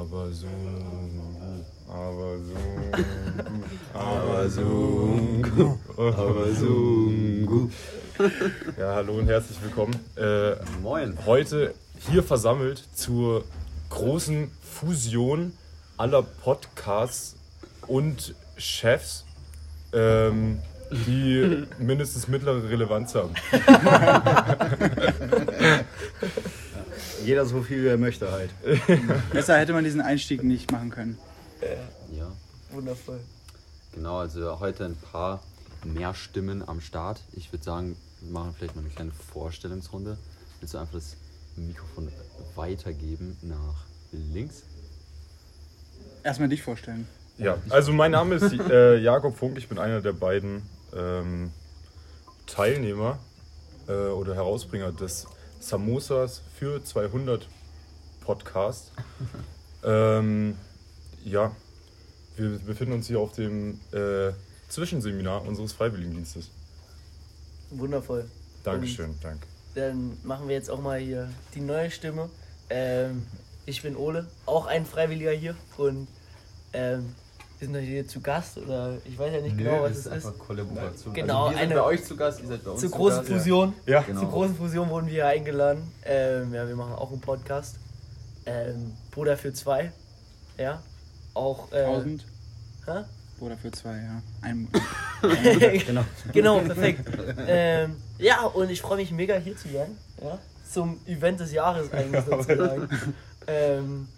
Aber so aber so aber so aber so. Ja, hallo und herzlich willkommen. Äh, Moin. heute hier versammelt zur großen Fusion aller Podcasts und Chefs, ähm, die mindestens mittlere Relevanz haben. Jeder so viel, wie er möchte halt. Besser hätte man diesen Einstieg nicht machen können. Ja, Wundervoll. genau. Also heute ein paar mehr Stimmen am Start. Ich würde sagen, wir machen vielleicht mal eine kleine Vorstellungsrunde. Willst du einfach das Mikrofon weitergeben nach links? Erstmal dich vorstellen. Ja, also mein Name ist äh, Jakob Funk, ich bin einer der beiden ähm, Teilnehmer äh, oder Herausbringer des Samosas für 200 Podcast. Ähm, ja, wir befinden uns hier auf dem äh, Zwischenseminar unseres Freiwilligendienstes. Wundervoll. Dankeschön, danke. Dann machen wir jetzt auch mal hier die neue Stimme. Ähm, ich bin Ole, auch ein Freiwilliger hier und ähm, wir sind heute hier zu Gast oder ich weiß ja nicht genau, was es ist. Kollaboration. Genau, also wir sind eine- bei euch zu Gast, ihr seid bei uns Zur zu großen Gast. Fusion. Ja, Genau. Zur großen Fusion wurden wir hier eingeladen. Ähm, ja, wir machen auch einen Podcast. Ähm, Bruder für zwei. Ja. Auch. Äh, 1000 hä? oder für zwei, ja. Ein, genau. genau, perfekt. ähm, ja, und ich freue mich mega hier zu sein. Ja? Zum Event des Jahres eigentlich sozusagen. ähm,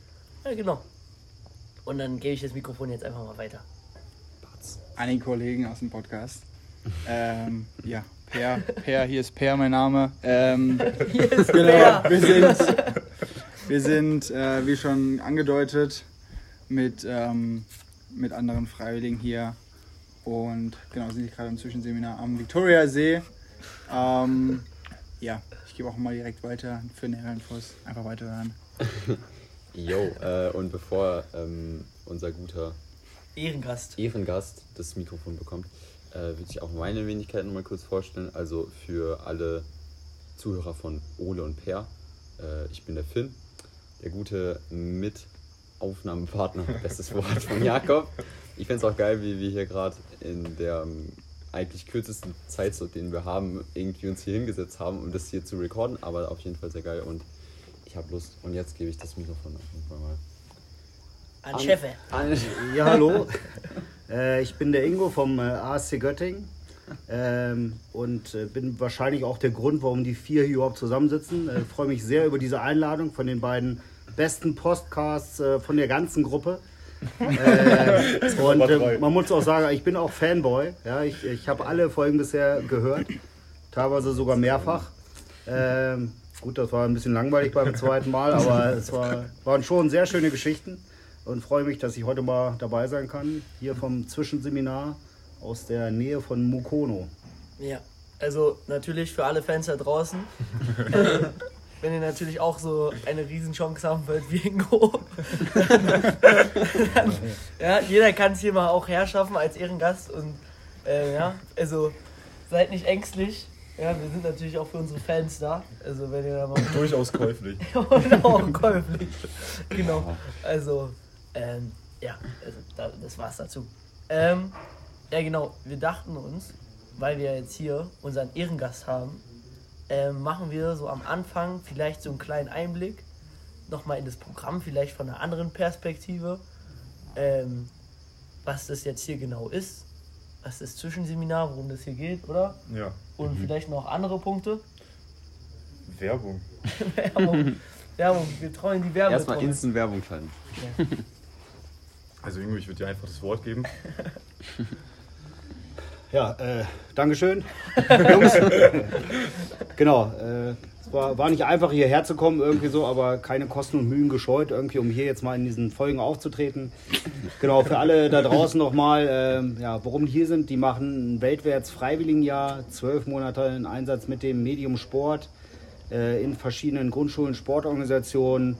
ja, genau. Und dann gebe ich das Mikrofon jetzt einfach mal weiter. an den Kollegen aus dem Podcast. Ähm, ja, Per, Per, hier ist Per mein Name. Ähm, Hier ist genau, Bär. wir sind, wir sind äh, wie schon angedeutet, mit, ähm, mit anderen Freiwilligen hier. Und genau, sind gerade im Zwischenseminar am Viktoriasee. Ähm, ja, ich gebe auch mal direkt weiter für nähere Infos. Einfach weiterhören. Jo, äh, und bevor ähm, unser guter Ehrengast. Ehrengast das Mikrofon bekommt, äh, würde ich auch meine Wenigkeit noch mal kurz vorstellen. Also für alle Zuhörer von Ole und Per, äh, ich bin der Finn, der gute Mitaufnahmepartner, bestes Wort von Jakob. Ich fände es auch geil, wie wir hier gerade in der ähm, eigentlich kürzesten Zeitslot, den wir haben, irgendwie uns hier hingesetzt haben, um das hier zu recorden, aber auf jeden Fall sehr geil und ich habe Lust. Und jetzt gebe ich das Mikrofon auf mal An Chefe. an. Ja, hallo. äh, ich bin der Ingo vom äh, ASC Göttingen ähm, und äh, bin wahrscheinlich auch der Grund, warum die vier hier überhaupt zusammensitzen. Äh, freue mich sehr über diese Einladung von den beiden besten Podcasts äh, von der ganzen Gruppe. Äh, und äh, man muss auch sagen, ich bin auch Fanboy. Ja, ich ich habe alle Folgen bisher gehört, teilweise sogar mehrfach. Ähm, gut, das war ein bisschen langweilig beim zweiten Mal, aber es war, waren schon sehr schöne Geschichten und freue mich, dass ich heute mal dabei sein kann, hier vom Zwischenseminar aus der Nähe von Mukono. Ja, also natürlich für alle Fans da draußen. äh, wenn ihr natürlich auch so eine Riesenchance haben wollt wie Ingo. dann, ja, jeder kann es hier mal auch herschaffen als Ehrengast. Und äh, ja, also seid nicht ängstlich. Ja, wir sind natürlich auch für unsere Fans da. Also wenn ihr da mal Durchaus käuflich. und auch käuflich. Genau. Also, ähm, ja, also, da, das war's dazu. Ähm, ja, genau. Wir dachten uns, weil wir jetzt hier unseren Ehrengast haben, ähm, machen wir so am Anfang vielleicht so einen kleinen Einblick nochmal in das Programm, vielleicht von einer anderen Perspektive, ähm, was das jetzt hier genau ist, das Zwischenseminar, worum das hier geht, oder? Ja. Und vielleicht noch andere Punkte. Werbung. Werbung. Werbung. Wir treuen die Werbung. Erstmal instant Werbung schalten. Also Ingo, ich würde dir einfach das Wort geben. Ja, äh, Dankeschön. Jungs. genau, äh, war, war nicht einfach hierher zu kommen, irgendwie so, aber keine Kosten und Mühen gescheut, irgendwie, um hier jetzt mal in diesen Folgen aufzutreten. Genau, für alle da draußen nochmal, ähm, ja, warum die hier sind, die machen ein weltwärts Freiwilligenjahr, zwölf Monate in Einsatz mit dem Medium Sport äh, in verschiedenen Grundschulen, Sportorganisationen.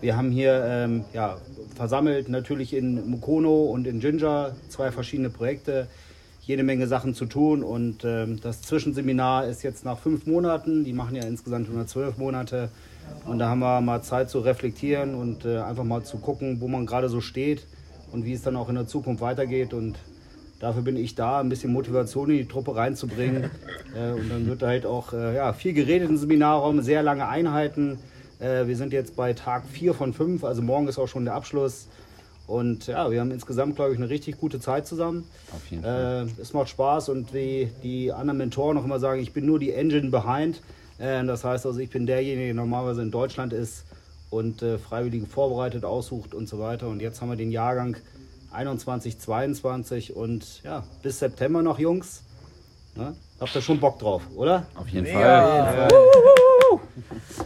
Wir haben hier ähm, ja, versammelt natürlich in Mukono und in Ginger zwei verschiedene Projekte, jede Menge Sachen zu tun und ähm, das Zwischenseminar ist jetzt nach fünf Monaten, die machen ja insgesamt 112 Monate, Und da haben wir mal Zeit zu reflektieren und äh, einfach mal zu gucken, wo man gerade so steht und wie es dann auch in der Zukunft weitergeht. Und dafür bin ich da, ein bisschen Motivation in die Truppe reinzubringen. äh, und dann wird halt auch äh, ja, viel geredet im Seminarraum, sehr lange Einheiten. Äh, wir sind jetzt bei Tag 4 von 5, also morgen ist auch schon der Abschluss. Und ja, wir haben insgesamt, glaube ich, eine richtig gute Zeit zusammen. Auf jeden Fall. Äh, es macht Spaß und wie die anderen Mentoren auch immer sagen, ich bin nur die Engine behind. Äh, das heißt also, ich bin derjenige, der normalerweise in Deutschland ist und äh, Freiwillige vorbereitet, aussucht und so weiter. Und jetzt haben wir den Jahrgang 21, 22 und ja, bis September noch, Jungs. Ne? Habt ihr schon Bock drauf, oder? Auf jeden Mega. Fall.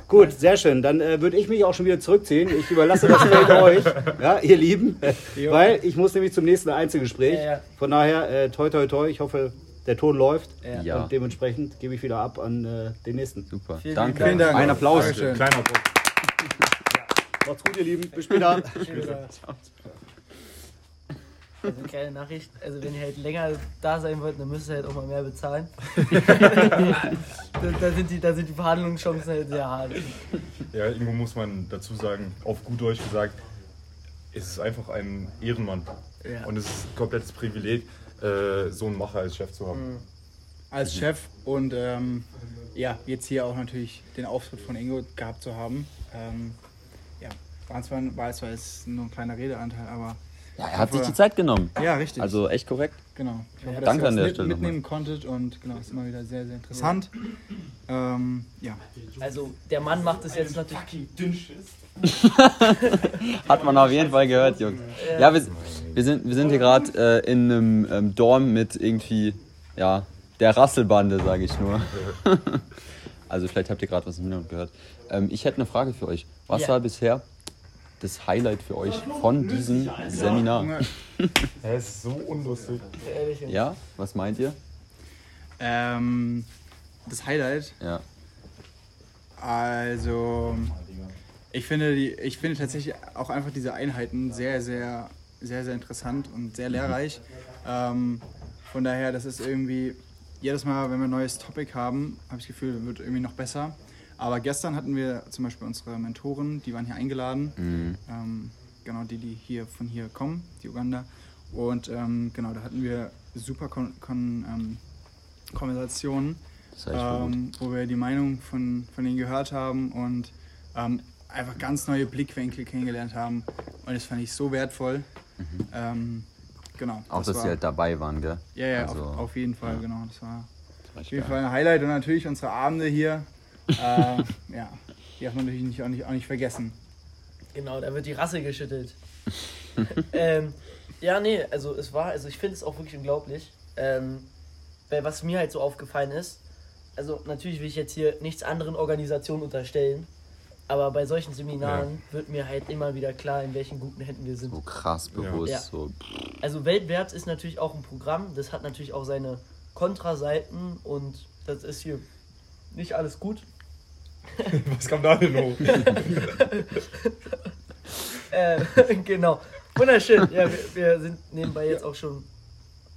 Gut, sehr schön. Dann äh, würde ich mich auch schon wieder zurückziehen. Ich überlasse das Feld euch, ja, ihr Lieben, weil ich muss nämlich zum nächsten Einzelgespräch. Ja, ja. Von daher, äh, toi, toi, toi. Ich hoffe, der Ton läuft. Ja. Und dementsprechend gebe ich wieder ab an äh, den nächsten. Super. Vielen Danke. Vielen Dank. Ein Applaus. Dankeschön. Kleiner Applaus. Macht's gut, ihr Lieben. Bis später. Also kleine Nachricht, also wenn ihr halt länger da sein wollt, dann müsst ihr halt auch mal mehr bezahlen. da, da, sind die, da sind die Verhandlungschancen halt sehr hart. Ja, irgendwo muss man dazu sagen, auf gut Deutsch gesagt, es ist einfach ein Ehrenmann. Ja. Und es ist ein komplettes Privileg, äh, so einen Macher als Chef zu haben. als Chef und ähm, ja, jetzt hier auch natürlich den Auftritt von Ingo gehabt zu haben. Ähm, ja, war zwar, war zwar jetzt nur ein kleiner Redeanteil, aber Ja, er hat sich die Zeit genommen. ja, richtig. Also echt korrekt. genau. Ich hoffe, Ja. dass Danke ihr an der mit, Stelle mitnehmen konntet und genau, ist immer wieder sehr, sehr interessant. Ähm, ja, Also der Mann macht es jetzt natürlich. Hat man auf jeden Fall gehört, Jungs. Ja, wir, wir, sind, wir sind hier gerade äh, in einem ähm, Dorm mit irgendwie, ja, der Rasselbande, sage ich nur. also vielleicht habt ihr gerade was im Hintergrund gehört. Ähm, ich hätte eine Frage für euch. Was Ja. war bisher das Highlight für euch von diesem Seminar? Er ist so unlustig. Ehrlich, Ja, was meint ihr? ähm, das Highlight Ja. Also, ich finde, die, ich finde tatsächlich auch einfach diese Einheiten sehr, sehr, sehr, sehr interessant und sehr lehrreich. Ähm, von daher, das ist irgendwie, jedes Mal, wenn wir ein neues Topic haben, habe ich das Gefühl, wird irgendwie noch besser. Aber gestern hatten wir zum Beispiel unsere Mentoren, die waren hier eingeladen. Mhm. Ähm, genau, die, die hier von hier kommen, die Uganda. Und ähm, genau, da hatten wir super Kon Kon ähm, Konversationen ähm, wo wir die Meinung von, von denen gehört haben und ähm, einfach ganz neue Blickwinkel kennengelernt haben. Und das fand ich so wertvoll. Ähm, genau. Mhm. Auch, das dass war, sie halt dabei waren, gell? Ja, ja, also, auf, auf jeden Fall, ja. genau. Das war auf jeden. Fall ein Highlight und natürlich unsere Abende hier. Äh, ja, die darf man natürlich nicht, auch, nicht, auch nicht vergessen. Genau, da wird die Rasse geschüttelt. ähm, ja, nee, also es war, also ich finde es auch wirklich unglaublich. Ähm, weil was mir halt so aufgefallen ist, also natürlich will ich jetzt hier nichts anderen Organisationen unterstellen, aber bei solchen Seminaren wird mir halt immer wieder klar, in welchen guten Händen wir sind. So krass bewusst. Ja. So, Also Weltwärts ist natürlich auch ein Programm, das hat natürlich auch seine Kontraseiten und das ist hier nicht alles gut. Was kam da denn hoch? Äh, genau. Wunderschön. Ja, wir, wir sind nebenbei jetzt auch schon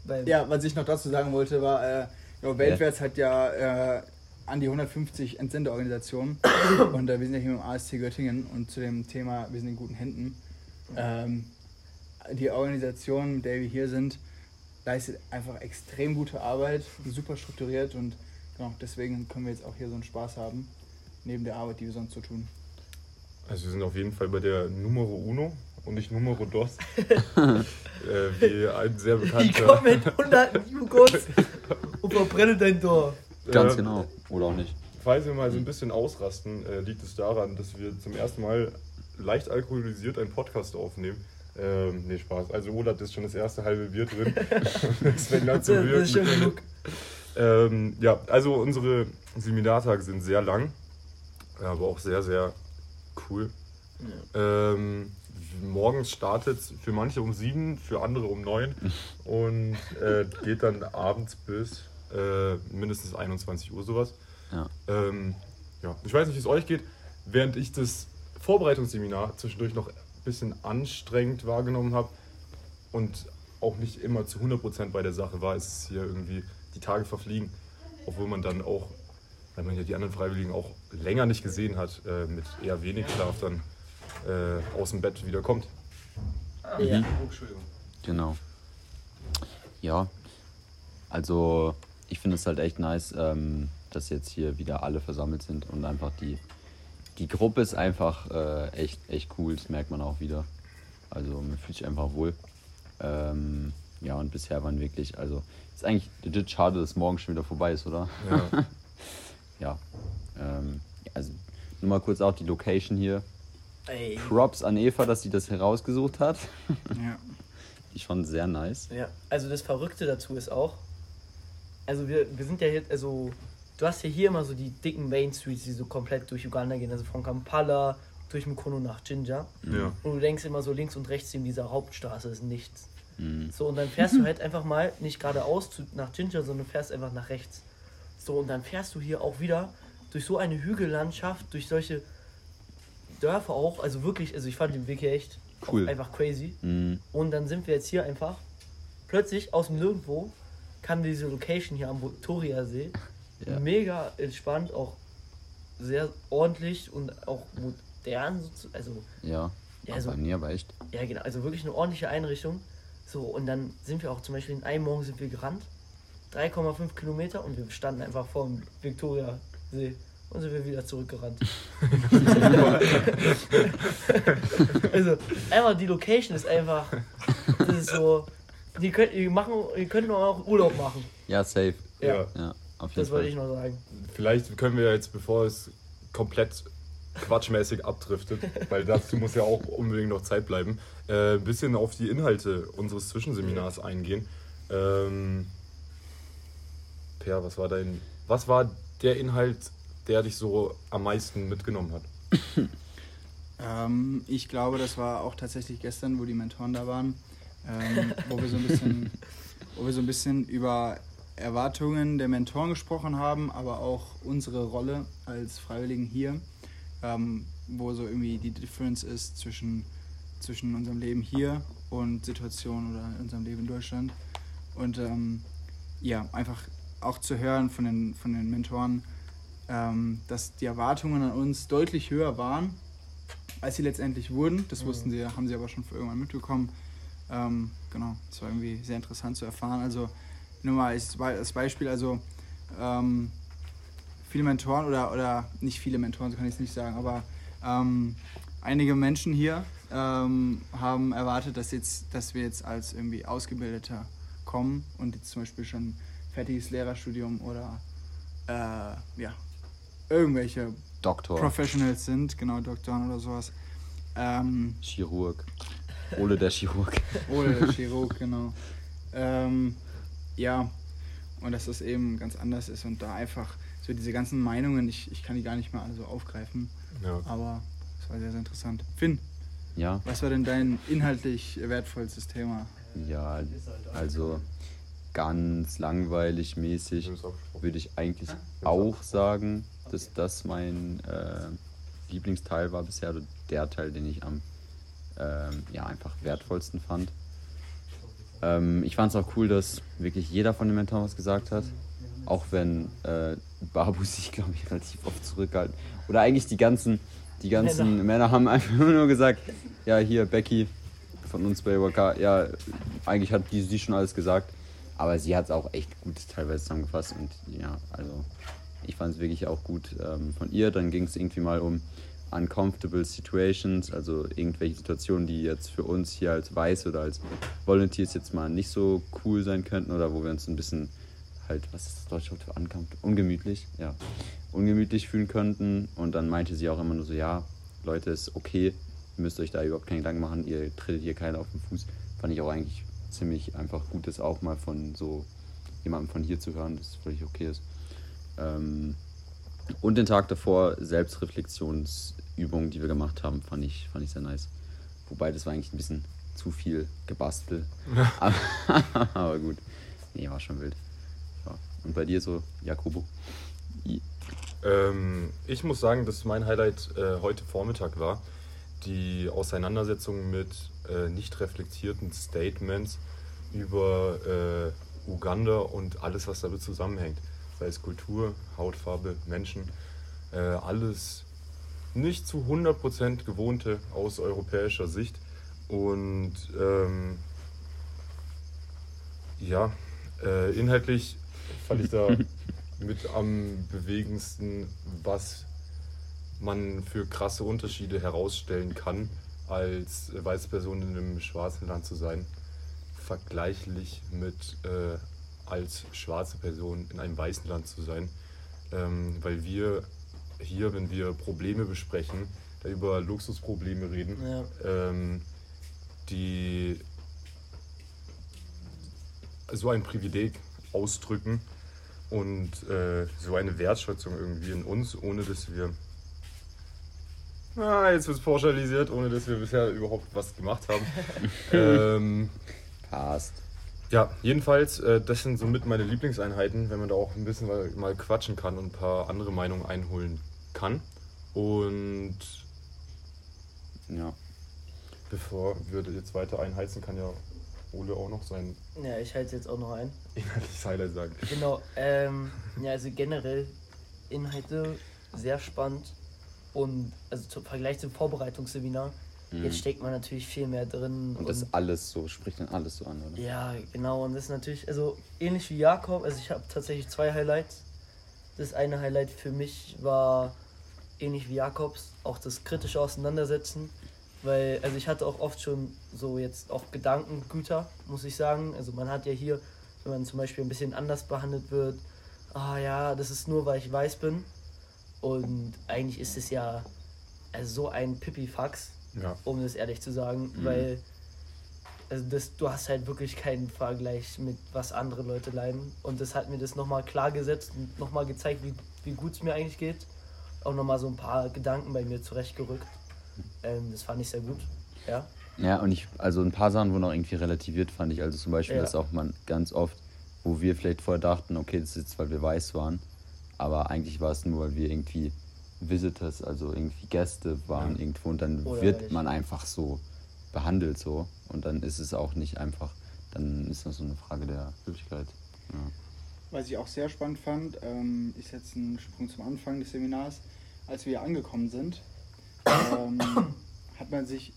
beim. Ja, was ich noch dazu sagen wollte, war, äh, ja, Weltwärts hat ja äh, an die 150 Entsendeorganisationen und äh, wir sind ja hier im AST Göttingen und zu dem Thema, wir sind in guten Händen. Ähm, die Organisation, mit der wir hier sind, leistet einfach extrem gute Arbeit, super strukturiert und genau, deswegen können wir jetzt auch hier so einen Spaß haben, neben der Arbeit, die wir sonst so tun. Also wir sind auf jeden Fall bei der Numero Uno und nicht Numero Dos. äh, wie ein sehr Ich bekannter. komme mit 100 Jugos und verbrenne dein Tor. ganz Äh, genau. Oder auch nicht. Falls wir mal so ein bisschen ausrasten, äh, liegt es daran, dass wir zum ersten Mal leicht alkoholisiert einen Podcast aufnehmen. Ähm, nee, Spaß. Also Olaf ist schon das erste halbe Bier drin. das fängt an Das, zu das ist schon wirken. Ähm, ja, also unsere Seminartage sind sehr lang, aber auch sehr, sehr cool. Ähm, morgens startet für manche um sieben, für andere um neun und äh, geht dann abends bis äh, mindestens 21 Uhr sowas. Ja. Ähm, ja, ich weiß nicht, wie es euch geht. Während ich das Vorbereitungsseminar zwischendurch noch ein bisschen anstrengend wahrgenommen habe und auch nicht immer zu 100% bei der Sache war, ist es hier irgendwie, die Tage verfliegen. Obwohl man dann auch weil man ja die anderen Freiwilligen auch länger nicht gesehen hat, äh, mit eher wenig Schlaf dann äh, aus dem Bett wieder kommt. Ja. Genau. Ja, also ich finde es halt echt nice, ähm, dass jetzt hier wieder alle versammelt sind und einfach die, die Gruppe ist einfach äh, echt, echt cool, das merkt man auch wieder. Also man fühlt sich einfach wohl. Ähm, ja, und bisher waren wirklich, also ist eigentlich legit schade, dass morgen schon wieder vorbei ist, oder? Ja. Ja. Ähm, also nur mal kurz auch die Location hier. Ey. Props an Eva, dass sie das herausgesucht hat. Ja. Die schon sehr nice. Ja, also das Verrückte dazu ist auch, also wir, wir sind ja hier, also du hast ja hier immer so die dicken Main Streets, die so komplett durch Uganda gehen, also von Kampala durch Mukono nach Jinja. Ja. Und du denkst immer so links und rechts in dieser Hauptstraße ist nichts. Mhm. So, und dann fährst du halt einfach mal nicht geradeaus zu, nach Jinja, sondern fährst einfach nach rechts. So, und dann fährst du hier auch wieder durch so eine Hügellandschaft, durch solche Dörfer auch. Also wirklich, also ich fand den Weg hier echt Cool. einfach crazy. Mhm. Und dann sind wir jetzt hier einfach. Plötzlich aus dem Nirgendwo kam diese Location hier am Victoriasee. Ja. Mega entspannt, auch sehr ordentlich und auch modern. Also, Ja. Ja, also- aber nee, aber echt. ja, genau, also wirklich eine ordentliche Einrichtung. So, und dann sind wir auch zum Beispiel in einem Morgen sind wir gerannt. 3,5 Kilometer und wir standen einfach vor dem Victoriasee. Und sind wir wieder zurückgerannt. also, einfach die Location ist einfach. Das ist so. Die könnt, ihr, machen, ihr könnt noch auch Urlaub machen. Ja, safe. Ja. Ja, auf jeden Das wollte ich noch sagen. Vielleicht können wir jetzt, bevor es komplett quatschmäßig abdriftet, weil dazu muss ja auch unbedingt noch Zeit bleiben, äh, ein bisschen auf die Inhalte unseres Zwischenseminars eingehen. Ähm, per, was war dein, was war der Inhalt, der dich so am meisten mitgenommen hat? Ähm, ich glaube, das war auch tatsächlich gestern, wo die Mentoren da waren, ähm, wo wir so ein bisschen, wo wir so ein bisschen über Erwartungen der Mentoren gesprochen haben, aber auch unsere Rolle als Freiwilligen hier, ähm, wo so irgendwie die Difference ist zwischen, zwischen unserem Leben hier und Situationen oder unserem Leben in Deutschland. Und ähm, ja, einfach auch zu hören von den, von den Mentoren, ähm, dass die Erwartungen an uns deutlich höher waren, als sie letztendlich wurden. Das wussten sie, haben sie aber schon irgendwann mitbekommen. Ähm, genau, das war irgendwie sehr interessant zu erfahren. Also nur mal als Beispiel, also ähm, viele Mentoren oder, oder nicht viele Mentoren, so kann ich es nicht sagen, aber ähm, einige Menschen hier ähm, haben erwartet, dass, jetzt, dass wir jetzt als irgendwie Ausgebildeter kommen und jetzt zum Beispiel schon fertiges Lehrerstudium oder äh, ja, irgendwelche Doktor, Professionals sind, genau, Doktoren oder sowas. Ähm, Chirurg. Ole der Chirurg. oder der Chirurg, genau. Ähm, ja, und dass das eben ganz anders ist und da einfach so diese ganzen Meinungen, ich, ich kann die gar nicht mehr alle so aufgreifen, Ja. aber es war sehr, sehr interessant. Finn, Ja, was war denn dein inhaltlich wertvollstes Thema? ja, also ganz langweilig mäßig würde ich eigentlich auch sagen, dass das mein äh, Lieblingsteil war bisher, oder der Teil, den ich am ähm, ja, einfach wertvollsten fand. Ähm, ich fand es auch cool, dass wirklich jeder von den Mentoren was gesagt hat. Auch wenn äh, Babu sich, glaube ich, relativ oft zurückgehalten. Oder eigentlich die ganzen, die ganzen Männer. haben einfach nur gesagt, ja, hier, Becky von uns bei WK, ja, eigentlich hat die, sie schon alles gesagt. Aber sie hat es auch echt gut teilweise zusammengefasst. Und ja, also ich fand es wirklich auch gut ähm, von ihr. Dann ging es irgendwie mal um uncomfortable situations, also irgendwelche Situationen, die jetzt für uns hier als Weiß oder als Volunteers jetzt mal nicht so cool sein könnten oder wo wir uns ein bisschen halt, was ist das deutsche Wort für uncomfortable? Ungemütlich, ja. Ungemütlich fühlen könnten. Und dann meinte sie auch immer nur so, ja, Leute, ist okay, ihr müsst euch da überhaupt keinen Gedanken machen, ihr tretet hier keiner auf den Fuß. Fand ich auch eigentlich ziemlich einfach gut, das auch mal von so jemandem von hier zu hören, dass es völlig okay ist. Ähm, und den Tag davor Selbstreflexionsübungen, die wir gemacht haben, fand ich, fand ich sehr nice. Wobei das war eigentlich ein bisschen zu viel gebastelt. aber, aber gut. Nee, war schon wild. Ja. Und bei dir so, Jakobo? I- Ähm, ich muss sagen, dass mein Highlight äh, heute Vormittag war. Die Auseinandersetzung mit äh, nicht reflektierten Statements über äh, Uganda und alles, was damit zusammenhängt. sei es Kultur, Hautfarbe, Menschen, äh, alles nicht zu 100% gewohnte aus europäischer Sicht. Und ähm, ja, äh, inhaltlich fand ich da mit am bewegendsten, was man für krasse Unterschiede herausstellen kann, als weiße Person in einem schwarzen Land zu sein, vergleichlich mit äh, als schwarze Person in einem weißen Land zu sein. Ähm, weil wir hier, wenn wir Probleme besprechen, da über Luxusprobleme reden, Ja. ähm, die so ein Privileg ausdrücken und äh, so eine Wertschätzung irgendwie in uns, ohne dass wir. Ah, jetzt wird es pauschalisiert, ohne dass wir bisher überhaupt was gemacht haben. ähm, Passt. ja, jedenfalls, äh, das sind somit meine Lieblingseinheiten, wenn man da auch ein bisschen mal, mal quatschen kann und ein paar andere Meinungen einholen kann. Und Ja. bevor wir jetzt weiter einheizen, kann ja Ole auch noch sein Ja, ich halte jetzt auch noch ein. inhaltliches Highlight sagen. Genau, ähm, ja, also generell Inhalte sehr spannend und also zum Vergleich zum Vorbereitungsseminar, jetzt steckt man natürlich viel mehr drin. Mhm. Und das alles so, spricht dann alles so an, oder? ja, genau, und das ist natürlich, also ähnlich wie Jakob, also ich habe tatsächlich zwei Highlights. Das eine Highlight für mich war ähnlich wie Jakobs, auch das kritische Auseinandersetzen. Weil, also ich hatte auch oft schon so jetzt auch Gedankengüter, muss ich sagen. Also man hat ja hier, wenn man zum Beispiel ein bisschen anders behandelt wird, ah ja, das ist nur, weil ich weiß bin. Und eigentlich ist es ja also so ein Pipifax, Ja. um das ehrlich zu sagen, weil also das, du hast halt wirklich keinen Vergleich mit was andere Leute leiden. Und das hat mir das nochmal klar gesetzt und nochmal gezeigt, wie, wie gut es mir eigentlich geht. Auch nochmal so ein paar Gedanken bei mir zurechtgerückt. Ähm, das fand ich sehr gut. Ja. Ja, und ich, also ein paar Sachen wurden auch irgendwie relativiert, fand ich. Also zum Beispiel, Ja. dass auch man ganz oft, wo wir vielleicht vorher dachten, okay, das ist jetzt, weil wir weiß waren, aber eigentlich war es nur, weil wir irgendwie Visitors, also irgendwie Gäste waren Ja. irgendwo und dann Oder wird man einfach so behandelt so und dann ist es auch nicht einfach, dann ist das so eine Frage der Höflichkeit. Ja. Was ich auch sehr spannend fand, ähm, ist jetzt ein Sprung zum Anfang des Seminars. Als wir angekommen sind, ähm, hat man sich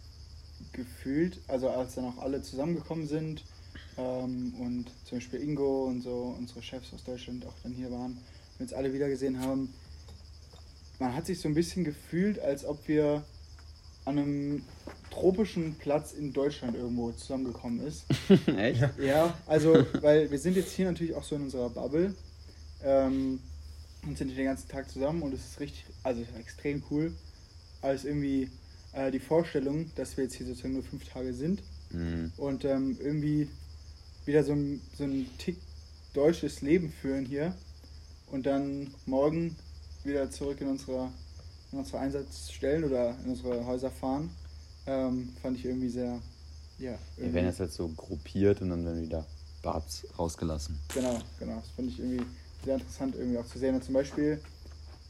gefühlt, also als dann auch alle zusammengekommen sind ähm, und zum Beispiel Ingo und so, unsere Chefs aus Deutschland auch dann hier waren, wir uns alle wieder gesehen haben, man hat sich so ein bisschen gefühlt, als ob wir an einem tropischen Platz in Deutschland irgendwo zusammengekommen ist. Echt? Ja, also, weil wir sind jetzt hier natürlich auch so in unserer Bubble ähm, und sind hier den ganzen Tag zusammen und es ist richtig, also extrem cool. Als irgendwie äh, die Vorstellung, dass wir jetzt hier sozusagen nur fünf Tage sind Mhm. und ähm, irgendwie wieder so ein, so ein Tick deutsches Leben führen hier und dann morgen wieder zurück in unsere, in unsere Einsatzstellen oder in unsere Häuser fahren, ähm, fand ich irgendwie sehr, ja. Wir irgendwie- werden jetzt halt so gruppiert und dann werden wieder Babs rausgelassen. Genau, genau. Das fand ich irgendwie sehr interessant irgendwie auch zu sehen. Und zum Beispiel,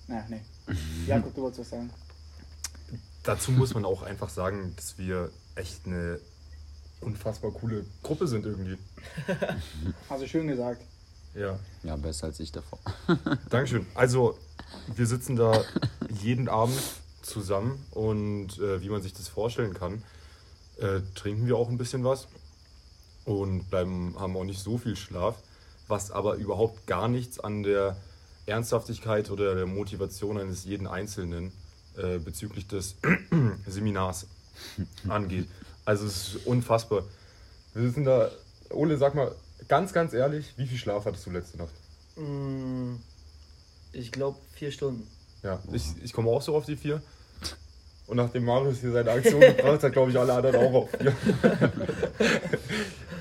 na, nee. Jakob, du wolltest was sagen. Dazu muss man auch einfach sagen, dass wir echt eine unfassbar coole Gruppe sind irgendwie. Hast du schön gesagt. Ja. Ja, besser als ich davor. Dankeschön. Also, wir sitzen da jeden Abend zusammen und äh, wie man sich das vorstellen kann, äh, trinken wir auch ein bisschen was und bleiben, haben auch nicht so viel Schlaf, was aber überhaupt gar nichts an der Ernsthaftigkeit oder der Motivation eines jeden Einzelnen äh, bezüglich des Seminars angeht. Also es ist unfassbar. Wir sitzen da, Ole, sag mal ganz, ganz ehrlich, wie viel Schlaf hattest du letzte Nacht? Mm, Ich glaube vier Stunden. Ja, ich, ich komme auch so auf die vier. Und nachdem Marius hier seine Aktion gebracht hat, glaube ich, alle anderen auch auf vier.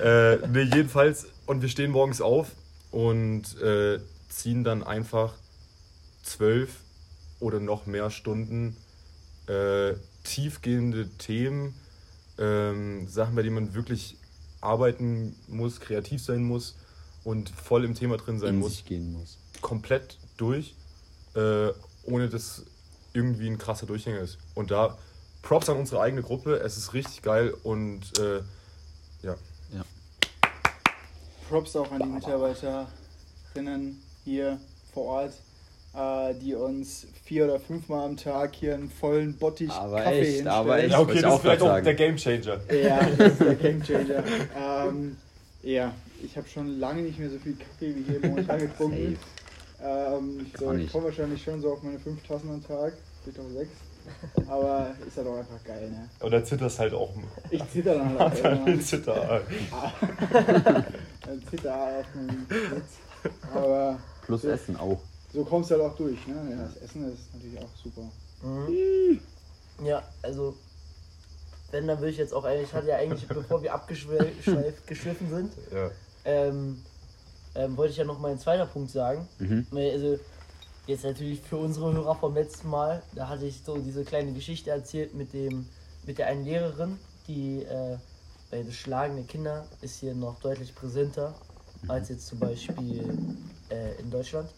äh, nee, jedenfalls, und wir stehen morgens auf und äh, ziehen dann einfach zwölf oder noch mehr Stunden äh, tiefgehende Themen, ähm, Sachen, bei denen man wirklich arbeiten muss, kreativ sein muss und voll im Thema drin sein In muss sich gehen muss. komplett durch, äh, ohne dass irgendwie ein krasser Durchhänger ist. Und da Props an unsere eigene Gruppe, es ist richtig geil und äh, ja. Props auch an die Mitarbeiterinnen hier vor Ort, die uns vier oder fünfmal am Tag hier einen vollen Bottich Aber Kaffee echt, hinstellen. aber echt. Ja, okay, ich das auch ist vielleicht auch der Gamechanger. Ja, das ist der Gamechanger. ähm, ja, ich habe schon lange nicht mehr so viel Kaffee wie hier momentan getrunken. Ähm, so, ich nicht. komme wahrscheinlich schon so auf meine 5000 am Tag, vielleicht auch 6. Aber ist halt auch einfach geil, ne? Und dann zitterst halt auch. Ich zitter dann halt auch Dann zitter. Dann zitter auf meinem Sitz. Aber Plus Essen auch. So kommst du halt auch durch, ne? Ja, das Essen ist natürlich auch super. Mhm. Ja, also, wenn, dann würde ich jetzt auch eigentlich, ich hatte ja eigentlich, bevor wir abgeschweift geschliffen sind, Ja. ähm, ähm, wollte ich ja noch meinen zweiter Punkt sagen. Mhm. Also, jetzt natürlich für unsere Hörer vom letzten Mal, da hatte ich so diese kleine Geschichte erzählt mit dem, mit der einen Lehrerin, die, äh, Schlagen der Kinder ist hier noch deutlich präsenter als jetzt zum Beispiel äh, in Deutschland.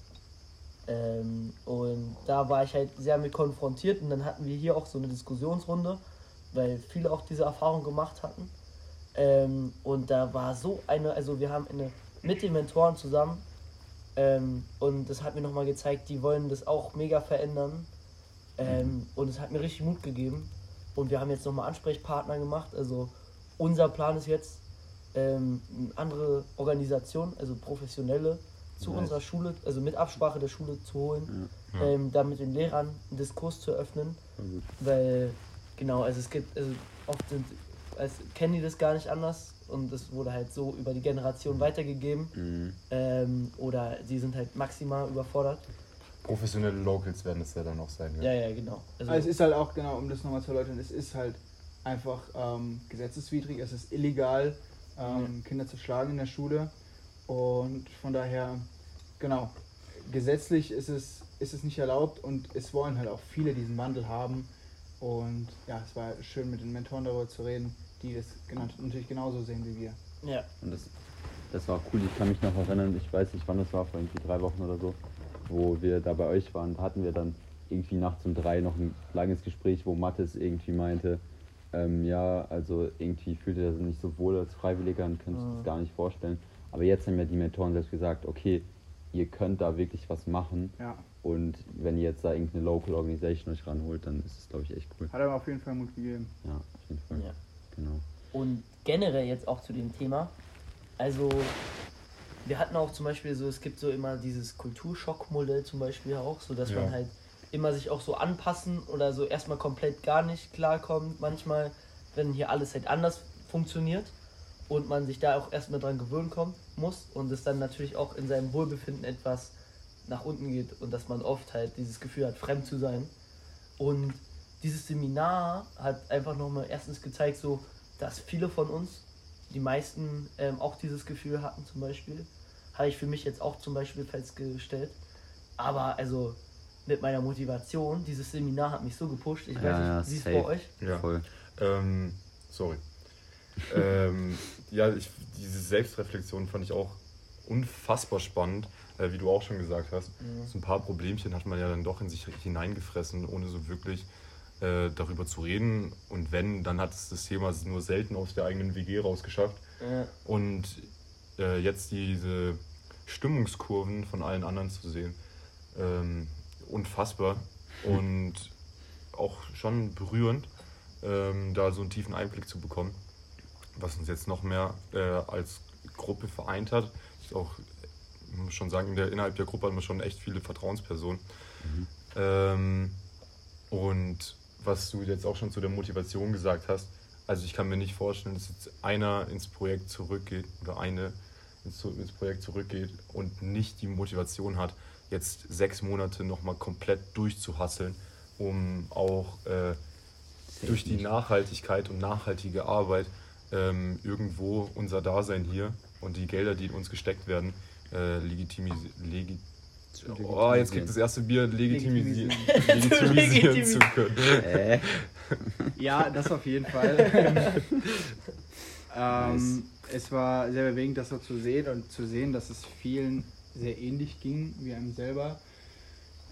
Ähm, und da war ich halt sehr mit konfrontiert und dann hatten wir hier auch so eine Diskussionsrunde, weil viele auch diese Erfahrung gemacht hatten. Ähm, und da war so eine, also wir haben eine, mit den Mentoren zusammen ähm, und das hat mir nochmal gezeigt, die wollen das auch mega verändern. Ähm, und es hat mir richtig Mut gegeben. Und wir haben jetzt nochmal Ansprechpartner gemacht. Also unser Plan ist jetzt, ähm, eine andere Organisation, also professionelle, zu Nice. unserer Schule, also mit Absprache der Schule zu holen, Ja. ähm, da mit den Lehrern einen Diskurs zu öffnen. Gut. Weil, genau, also es gibt, also oft sind, als kennen die das gar nicht anders und es wurde halt so über die Generation weitergegeben. Mhm. Ähm, oder sie sind halt maximal überfordert. Professionelle Locals werden es ja dann auch sein. Ja, ja, genau. Also, Also es ist halt auch, genau, um das nochmal zu erläutern, es ist halt einfach ähm, gesetzeswidrig, es ist illegal, ähm, Kinder zu schlagen in der Schule. Und von daher, genau, gesetzlich ist es, ist es nicht erlaubt und es wollen halt auch viele diesen Wandel haben. Und ja, es war schön mit den Mentoren darüber zu reden, die das genau, natürlich genauso sehen wie wir. ja. Und das, das war cool. Ich kann mich noch erinnern, ich weiß nicht, wann das war, vor irgendwie drei Wochen oder so, wo wir da bei euch waren. Da hatten wir dann irgendwie nachts um drei noch ein langes Gespräch, wo Mathis irgendwie meinte, ähm, ja, also irgendwie fühlt er sich nicht so wohl als Freiwilliger und könnte sich das Mhm. gar nicht vorstellen. Aber jetzt haben ja die Mentoren selbst gesagt, okay, ihr könnt da wirklich was machen. Ja, Und wenn ihr jetzt da irgendeine Local Organisation euch ranholt, dann ist es, glaube ich, echt cool. hat er auf jeden Fall Mut gegeben. Ja, auf jeden Fall. ja. Genau. Und generell jetzt auch zu dem Thema. Also, wir hatten auch zum Beispiel so, es gibt so immer dieses Kulturschockmodell zum Beispiel auch, so dass Ja. man halt immer sich auch so anpassen oder so erstmal komplett gar nicht klarkommt. Manchmal, wenn hier alles halt anders funktioniert und man sich da auch erstmal dran gewöhnen kommt, muss und es dann natürlich auch in seinem Wohlbefinden etwas nach unten geht und dass man oft halt dieses Gefühl hat, fremd zu sein. Und dieses Seminar hat einfach nochmal erstens gezeigt, so, dass viele von uns, die meisten ähm, auch dieses Gefühl hatten zum Beispiel. Habe ich für mich jetzt auch zum Beispiel festgestellt. Aber also mit meiner Motivation, dieses Seminar hat mich so gepusht. Ich Ja, weiß ja, nicht, wie es bei euch? Ja. Voll. Ähm, sorry. Ähm, ja, ich, diese Selbstreflexion fand ich auch unfassbar spannend, äh, wie du auch schon gesagt hast. So ein paar Problemchen hat man ja dann doch in sich hineingefressen, ohne so wirklich äh, darüber zu reden. Und wenn, dann hat es das Thema nur selten aus der eigenen WG rausgeschafft. Ja. Und äh, jetzt diese Stimmungskurven von allen anderen zu sehen, ähm, unfassbar und auch schon berührend, ähm, da so einen tiefen Einblick zu bekommen, was uns jetzt noch mehr äh, als Gruppe vereint hat. Ich auch, muss schon sagen, in der, innerhalb der Gruppe haben wir schon echt viele Vertrauenspersonen. Ähm, und was du jetzt auch schon zu der Motivation gesagt hast, also ich kann mir nicht vorstellen, dass jetzt einer ins Projekt zurückgeht oder eine ins, ins Projekt zurückgeht und nicht die Motivation hat, jetzt sechs Monate nochmal komplett durchzuhasseln, um auch äh, durch die. Nachhaltigkeit und nachhaltige Arbeit ähm, irgendwo unser Dasein hier und die Gelder, die in uns gesteckt werden, äh, legitimisieren. Legi oh, jetzt kriegt das erste Bier legitimisieren, legitimisieren zu können. Äh, Ja, das auf jeden Fall. ähm, es war sehr bewegend, das so zu sehen und zu sehen, dass es vielen sehr ähnlich ging wie einem selber.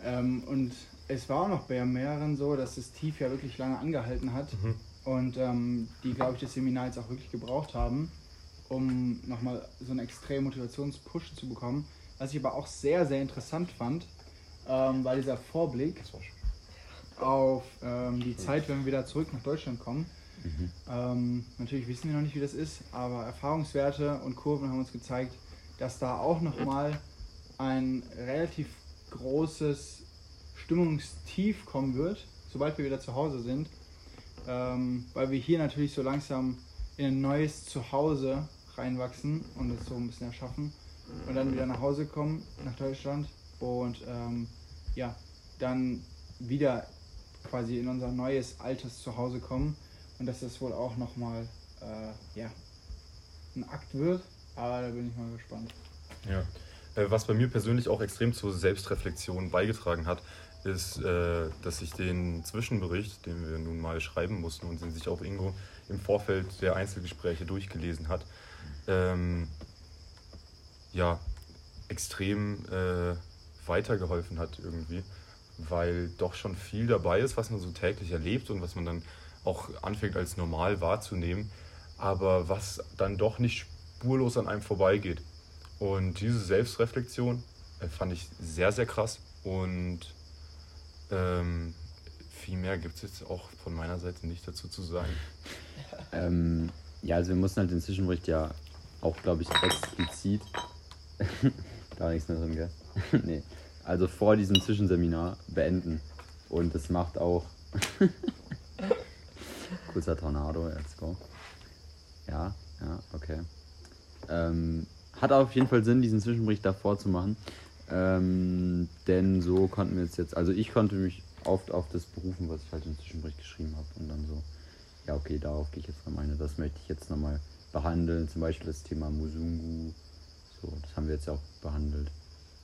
Ähm, und es war auch noch bei mehreren so, dass das Tief ja wirklich lange angehalten hat Mhm. Und ähm, die, glaube ich, das Seminar jetzt auch wirklich gebraucht haben, um nochmal so einen extremen Motivationspush zu bekommen, Was ich aber auch sehr, sehr interessant fand, ähm, war dieser Vorblick auf ähm, die Zeit, wenn wir wieder zurück nach Deutschland kommen. Ähm, natürlich wissen wir noch nicht, wie das ist, aber Erfahrungswerte und Kurven haben uns gezeigt, dass da auch nochmal ein relativ großes Stimmungstief kommen wird, sobald wir wieder zu Hause sind. Ähm, weil wir hier natürlich so langsam in ein neues Zuhause reinwachsen und es so ein bisschen erschaffen und dann wieder nach Hause kommen, nach Deutschland und ähm, ja, dann wieder quasi in unser neues altes Zuhause kommen und dass das wohl auch nochmal äh, ja, ein Akt wird, aber da bin ich mal gespannt. Ja. Äh, Was bei mir persönlich auch extrem zur Selbstreflexion beigetragen hat, ist, äh, dass ich den Zwischenbericht, den wir nun mal schreiben mussten und den sich auch Ingo im Vorfeld der Einzelgespräche durchgelesen hat, ähm, ja, extrem äh, weitergeholfen hat irgendwie, weil doch schon viel dabei ist, was man so täglich erlebt und was man dann auch anfängt als normal wahrzunehmen, aber was dann doch nicht spurlos an einem vorbeigeht. Und diese Selbstreflexion äh, fand ich sehr, sehr krass. Und ähm, viel mehr gibt es jetzt auch von meiner Seite nicht dazu zu sagen. Ähm, ja, also wir mussten halt den Zwischenbericht ja auch, glaube ich, explizit. da war nichts mehr drin, gell? nee. Also vor diesem Zwischenseminar beenden. Und das macht auch. Kurzer Tornado, let's go. Ja, ja, okay. Ähm, hat auf jeden Fall Sinn, diesen Zwischenbericht davor zu machen. Ähm, denn so konnten wir es jetzt, also ich konnte mich oft auf das berufen, was ich halt im Zwischenbericht geschrieben habe. Und dann so, ja, okay, darauf gehe ich jetzt nochmal ein. Das möchte ich jetzt nochmal behandeln. Zum Beispiel das Thema Musungu. So, das haben wir jetzt ja auch behandelt.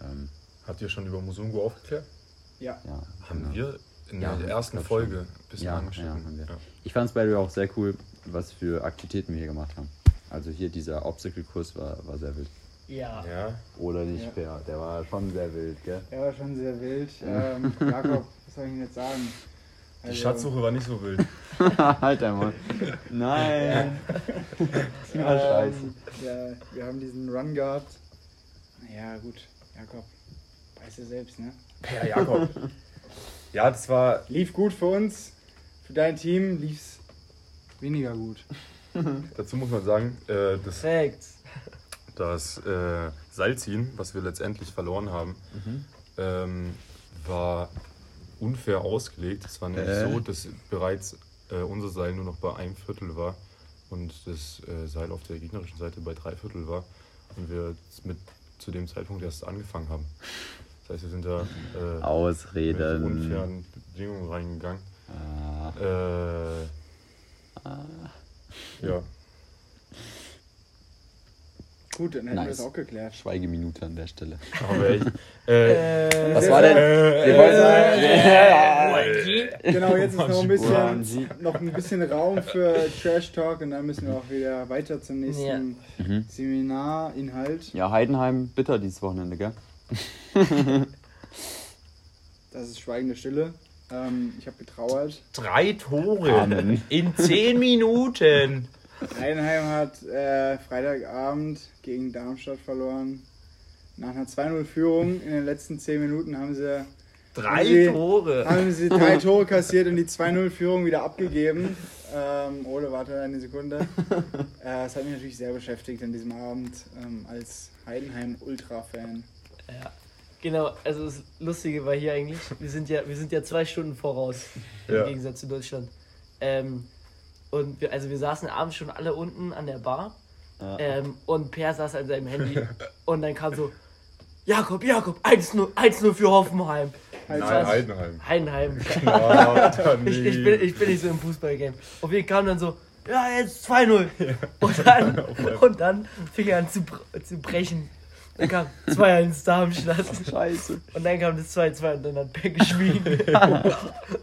Ähm, Habt ihr schon über Musungu aufgeklärt? Ja, ja, Haben genau. wir in Ja, der ersten Folge schon. ein bisschen Ja, angeschnitten. ja, haben wir. Ja. Ich fand es bei dir auch sehr cool, was für Aktivitäten wir hier gemacht haben. Also hier dieser Obstacle-Kurs war, war sehr wild. Ja. Ja. Oder nicht, Ja. Per? Der war schon sehr wild, gell? der war schon sehr wild. Ähm, Jakob, was soll ich Ihnen jetzt sagen? Die Also, Schatzsuche war nicht so wild. halt einmal. Nein. Das war scheiße. Ähm, ja, wir haben diesen Run gehabt. Naja, gut, Jakob, weißt du selbst, ne? Ja, Jakob. ja, das war. Lief gut für uns, für dein Team lief's weniger gut. Dazu muss man sagen, äh, das, Facts. Das äh, Seilziehen, was wir letztendlich verloren haben, ähm, war unfair ausgelegt. Es war nämlich Äh. so, dass bereits äh, unser Seil nur noch bei einem Viertel war und das äh, Seil auf der gegnerischen Seite bei drei Viertel war und wir mit zu dem Zeitpunkt erst angefangen haben. Das heißt, wir sind da äh, mit Ausreden. unfairen Bedingungen reingegangen. Ah, Äh, ja, Gut, dann hätten wir Nice. das auch geklärt. Schweigeminute an der Stelle. aber echt. Äh, Äh, Was war denn? Wir wollten- Genau, jetzt ist noch ein bisschen, noch ein bisschen Raum für Trash Talk und dann müssen wir auch wieder weiter zum nächsten Mhm. Seminarinhalt. Ja, Heidenheim bitter dieses Wochenende, gell? Das ist schweigende Stille. Ähm, ich habe getrauert. Drei Tore Amen. in zehn Minuten. Heidenheim hat äh, Freitagabend gegen Darmstadt verloren. Nach einer 2-0-Führung in den letzten 10 Minuten haben sie, Drei Sie- Tore. haben sie drei Tore kassiert und die 2-0-Führung wieder abgegeben. Ähm, Ole, warte eine Sekunde. Äh, das hat mich natürlich sehr beschäftigt an diesem Abend ähm, als Heidenheim-Ultra-Fan. Ja. Genau, also das Lustige war hier eigentlich, wir sind ja, wir sind ja zwei Stunden voraus im Ja. Gegensatz zu Deutschland. Ähm, und wir, also wir saßen abends schon alle unten an der Bar Ja. ähm, und Per saß an seinem Handy und dann kam so, Jakob, Jakob, 1-0 1-0 für Hoffenheim. Nein? Heidenheim. Heidenheim. Alter, Ich, ich, nee. bin, ich bin nicht so im Fußballgame. Auf jeden Fall kam dann so, ja, jetzt 2-0. Und, dann, und dann fing er an zu, zu brechen. Dann kam 2-1 Darmstadt. Scheiße. Und dann kam das 2-2 und dann hat Per geschwiegen.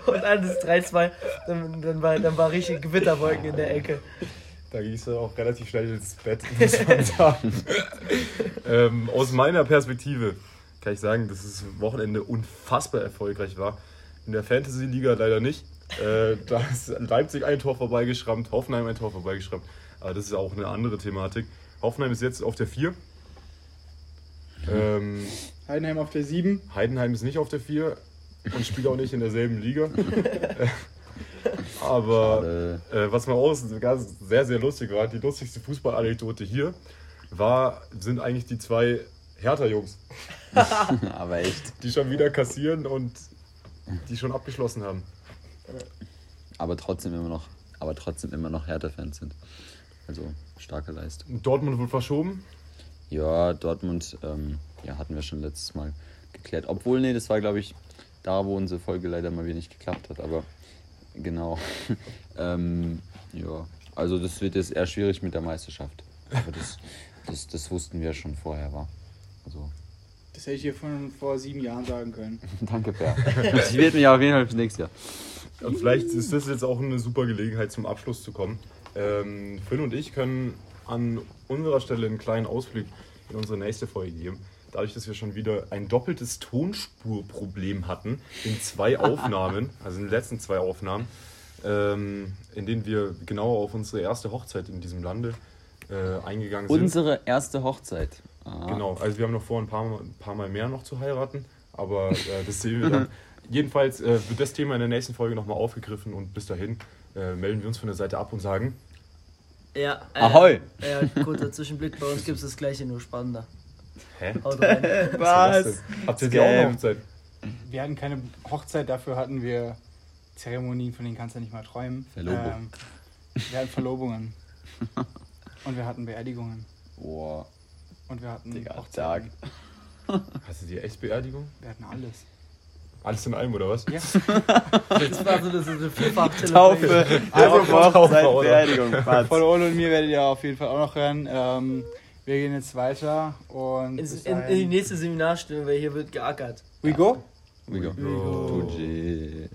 und dann das 3-2. Dann, dann, war, dann war richtig Gewitterwolken in der Ecke. Da ging es dann auch relativ schnell ins Bett, muss man sagen. ähm, aus meiner Perspektive kann ich sagen, dass das Wochenende unfassbar erfolgreich war. In der Fantasy-Liga leider nicht. Äh, da ist Leipzig ein Tor vorbeigeschrammt, Hoffenheim ein Tor vorbeigeschrammt. Aber das ist auch eine andere Thematik. Hoffenheim ist jetzt auf der 4. Ähm, Heidenheim auf der 7. Heidenheim ist nicht auf der 4 und spielt auch nicht in derselben Liga. Aber äh, was mal aus ganz sehr, sehr lustig war, die lustigste Fußballanekdote hier, war, sind eigentlich die zwei Hertha-Jungs, Aber echt. die schon wieder kassieren und die schon abgeschlossen haben. Aber trotzdem immer noch, aber trotzdem immer noch Hertha-Fans sind. Also starke Leistung. Dortmund wird verschoben. Ja, Dortmund, ähm, ja, hatten wir schon letztes Mal geklärt. Obwohl, nee, das war, glaube ich, da, wo unsere Folge leider mal wieder nicht geklappt hat. Aber genau. ähm, ja, also das wird jetzt eher schwierig mit der Meisterschaft. Aber das, das, das wussten wir schon vorher, war. Also, Das hätte ich dir von vor sieben Jahren sagen können. danke, Per. Ich werde mich auf jeden Fall fürs nächste Jahr. Und vielleicht ist das jetzt auch eine super Gelegenheit zum Abschluss zu kommen. Ähm, Finn und ich können an unserer Stelle einen kleinen Ausblick in unsere nächste Folge geben. Dadurch, dass wir schon wieder ein doppeltes Tonspurproblem hatten in zwei Aufnahmen, also in den letzten zwei Aufnahmen, ähm, in denen wir genauer auf unsere erste Hochzeit in diesem Lande äh, eingegangen sind. Unsere erste Hochzeit. Ah. Genau, also wir haben noch vor, ein paar, Mal- ein paar Mal mehr noch zu heiraten, aber äh, das sehen wir dann. Jedenfalls äh, wird das Thema in der nächsten Folge nochmal aufgegriffen und bis dahin äh, melden wir uns von der Seite ab und sagen, Ja, äh, Ahoi! Ja, kurzer Zwischenblick, bei uns gibt es das gleiche, nur spannender. hä? Was? Habt ihr die auch eine. Hochzeit? Wir hatten keine Hochzeit, dafür hatten wir Zeremonien, von denen kannst du nicht mal träumen. Verlobung. Ähm, wir hatten Verlobungen. Und wir hatten Beerdigungen. Boah, Und wir hatten Digga, Hochzeiten. Hast du die echt Beerdigung? Wir hatten alles. Alles in einem, oder was? Ja. Das war so das ist eine vierfach Taufe, Also Hochzeit, oder? Beerdigung, Von Ole und mir werdet ihr auf jeden Fall auch noch hören. Ähm, wir gehen jetzt weiter und. In, in, in die nächste Seminarstunde, weil hier wird geackert. We go? We go. go. Tuji.